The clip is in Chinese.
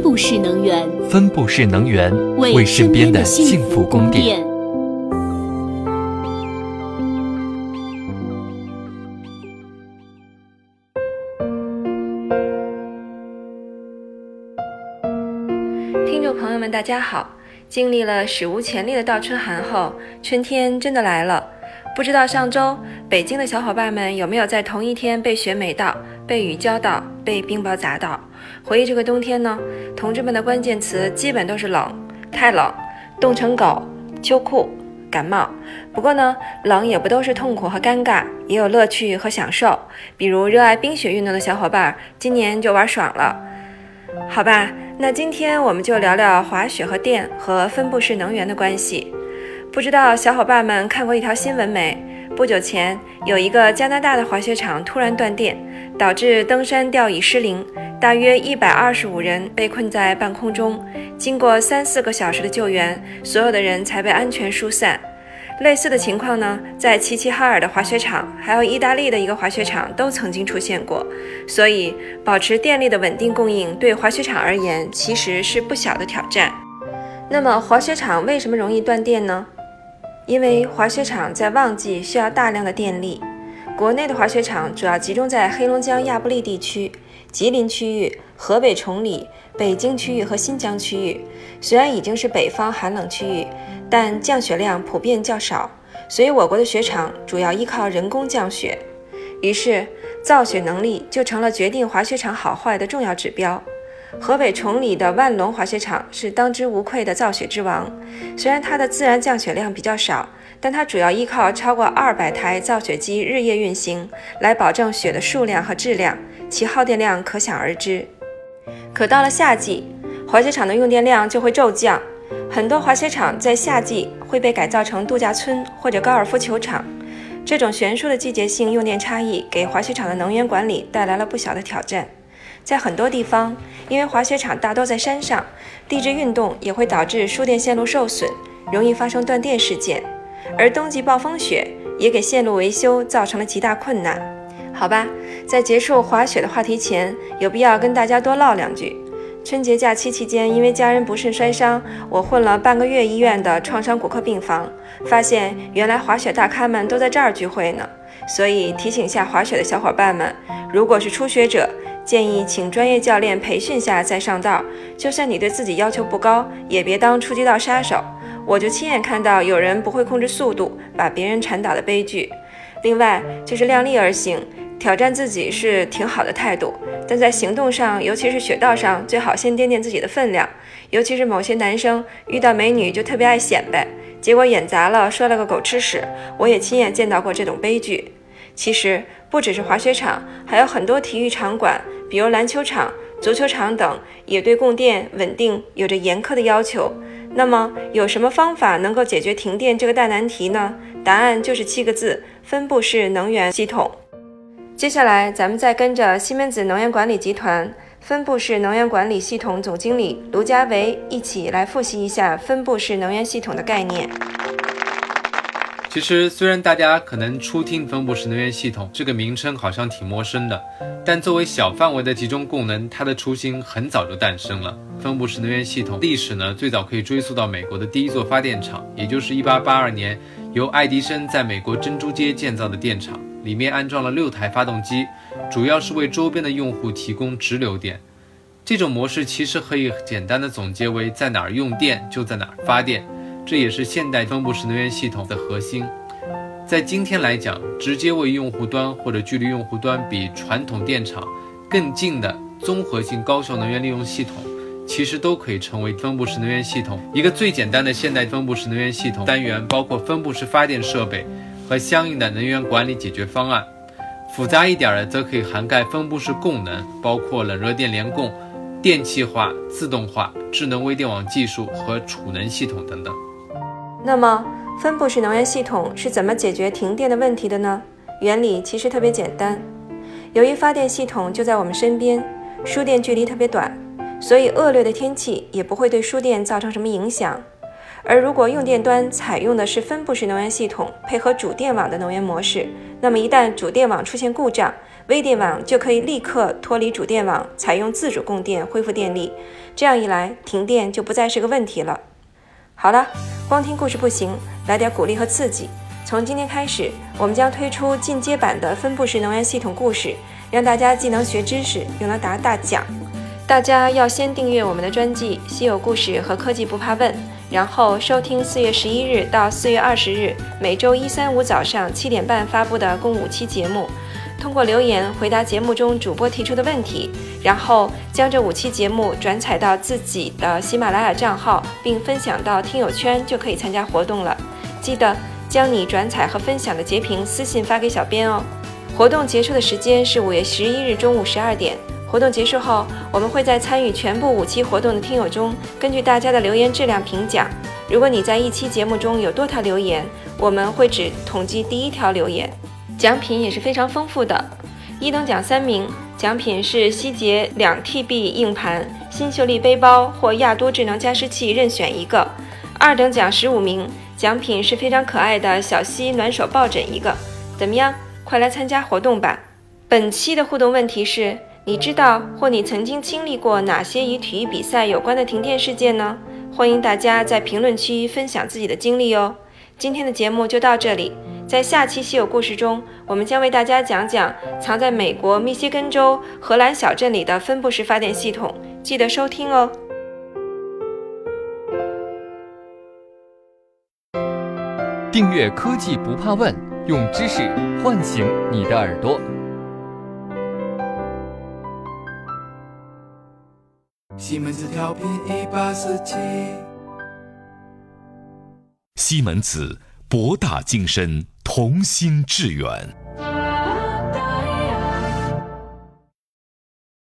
分布式能源，分布式能源为身边的幸福供电。听众朋友们，大家好！经历了史无前例的倒春寒后，春天真的来了。不知道上周北京的小伙伴们有没有在同一天被雪美到、被雨浇到、被冰雹砸到？回忆这个冬天呢，同志们的关键词基本都是冷、太冷、冻成狗、秋裤、感冒。不过呢，冷也不都是痛苦和尴尬，也有乐趣和享受。比如热爱冰雪运动的小伙伴，今年就玩爽了。好吧，那今天我们就聊聊滑雪和电和分布式能源的关系。不知道小伙伴们看过一条新闻没？不久前有一个加拿大的滑雪场突然断电，导致登山吊椅失灵，大约一百二十五人被困在半空中。经过三四个小时的救援，所有的人才被安全疏散。类似的情况呢，在齐齐哈尔的滑雪场，还有意大利的一个滑雪场都曾经出现过。所以，保持电力的稳定供应对滑雪场而言其实是不小的挑战。那么，滑雪场为什么容易断电呢？因为滑雪场在旺季需要大量的电力，国内的滑雪场主要集中在黑龙江亚布力地区、吉林区域、河北崇礼、北京区域和新疆区域。虽然已经是北方寒冷区域，但降雪量普遍较少，所以我国的雪场主要依靠人工降雪。于是，造雪能力就成了决定滑雪场好坏的重要指标。河北崇礼的万隆滑雪场是当之无愧的造雪之王。虽然它的自然降雪量比较少，但它主要依靠超过二百台造雪机日夜运行来保证雪的数量和质量，其耗电量可想而知。可到了夏季，滑雪场的用电量就会骤降，很多滑雪场在夏季会被改造成度假村或者高尔夫球场。这种悬殊的季节性用电差异，给滑雪场的能源管理带来了不小的挑战。在很多地方，因为滑雪场大多在山上，地质运动也会导致输电线路受损，容易发生断电事件。而冬季暴风雪也给线路维修造成了极大困难。好吧，在结束滑雪的话题前，有必要跟大家多唠两句。春节假期期间，因为家人不慎摔伤，我混了半个月医院的创伤骨科病房，发现原来滑雪大咖们都在这儿聚会呢。所以提醒下滑雪的小伙伴们，如果是初学者，建议请专业教练培训下再上道。就算你对自己要求不高，也别当初级道杀手。我就亲眼看到有人不会控制速度，把别人铲倒的悲剧。另外就是量力而行，挑战自己是挺好的态度，但在行动上，尤其是雪道上，最好先掂掂自己的分量。尤其是某些男生遇到美女就特别爱显摆，结果演砸了，摔了个狗吃屎。我也亲眼见到过这种悲剧。其实不只是滑雪场，还有很多体育场馆。比如篮球场、足球场等，也对供电稳定有着严苛的要求。那么，有什么方法能够解决停电这个大难题呢？答案就是七个字：分布式能源系统。接下来，咱们再跟着西门子能源管理集团分布式能源管理系统总经理卢家维一起来复习一下分布式能源系统的概念。其实，虽然大家可能初听分布式能源系统这个名称好像挺陌生的，但作为小范围的集中供能，它的雏形很早就诞生了。分布式能源系统历史呢，最早可以追溯到美国的第一座发电厂，也就是1882年由爱迪生在美国珍珠街建造的电厂，里面安装了六台发动机，主要是为周边的用户提供直流电。这种模式其实可以简单的总结为在哪儿用电就在哪儿发电。这也是现代分布式能源系统的核心。在今天来讲，直接为用户端或者距离用户端比传统电厂更近的综合性高效能源利用系统，其实都可以成为分布式能源系统。一个最简单的现代分布式能源系统单元，包括分布式发电设备和相应的能源管理解决方案；复杂一点的，则可以涵盖分布式供能，包括冷热电联供、电气化、自动化、智能微电网技术和储能系统等等。那么，分布式能源系统是怎么解决停电的问题的呢？原理其实特别简单。由于发电系统就在我们身边，输电距离特别短，所以恶劣的天气也不会对输电造成什么影响。而如果用电端采用的是分布式能源系统，配合主电网的能源模式，那么一旦主电网出现故障，微电网就可以立刻脱离主电网，采用自主供电恢复电力。这样一来，停电就不再是个问题了。好了，光听故事不行，来点鼓励和刺激。从今天开始，我们将推出进阶版的分布式能源系统故事，让大家既能学知识，又能答大奖。大家要先订阅我们的专辑《稀有故事和科技不怕问》，然后收听四月十一日到四月二十日每周一、三、五早上七点半发布的共五期节目。通过留言回答节目中主播提出的问题，然后将这五期节目转采到自己的喜马拉雅账号，并分享到听友圈，就可以参加活动了。记得将你转采和分享的截屏私信发给小编哦。活动结束的时间是五月十一日中午十二点。活动结束后，我们会在参与全部五期活动的听友中，根据大家的留言质量评奖。如果你在一期节目中有多条留言，我们会只统计第一条留言。奖品也是非常丰富的，一等奖三名，奖品是希捷两 TB 硬盘、新秀丽背包或亚多智能加湿器任选一个；二等奖十五名，奖品是非常可爱的小溪暖手抱枕一个。怎么样？快来参加活动吧！本期的互动问题是：你知道或你曾经经历过哪些与体育比赛有关的停电事件呢？欢迎大家在评论区分享自己的经历哦。今天的节目就到这里。在下期稀有故事中，我们将为大家讲讲藏在美国密歇根州荷兰小镇里的分布式发电系统，记得收听哦。订阅科技不怕问，用知识唤醒你的耳朵。西门子调频一八四七，西门子博大精深。同心致远。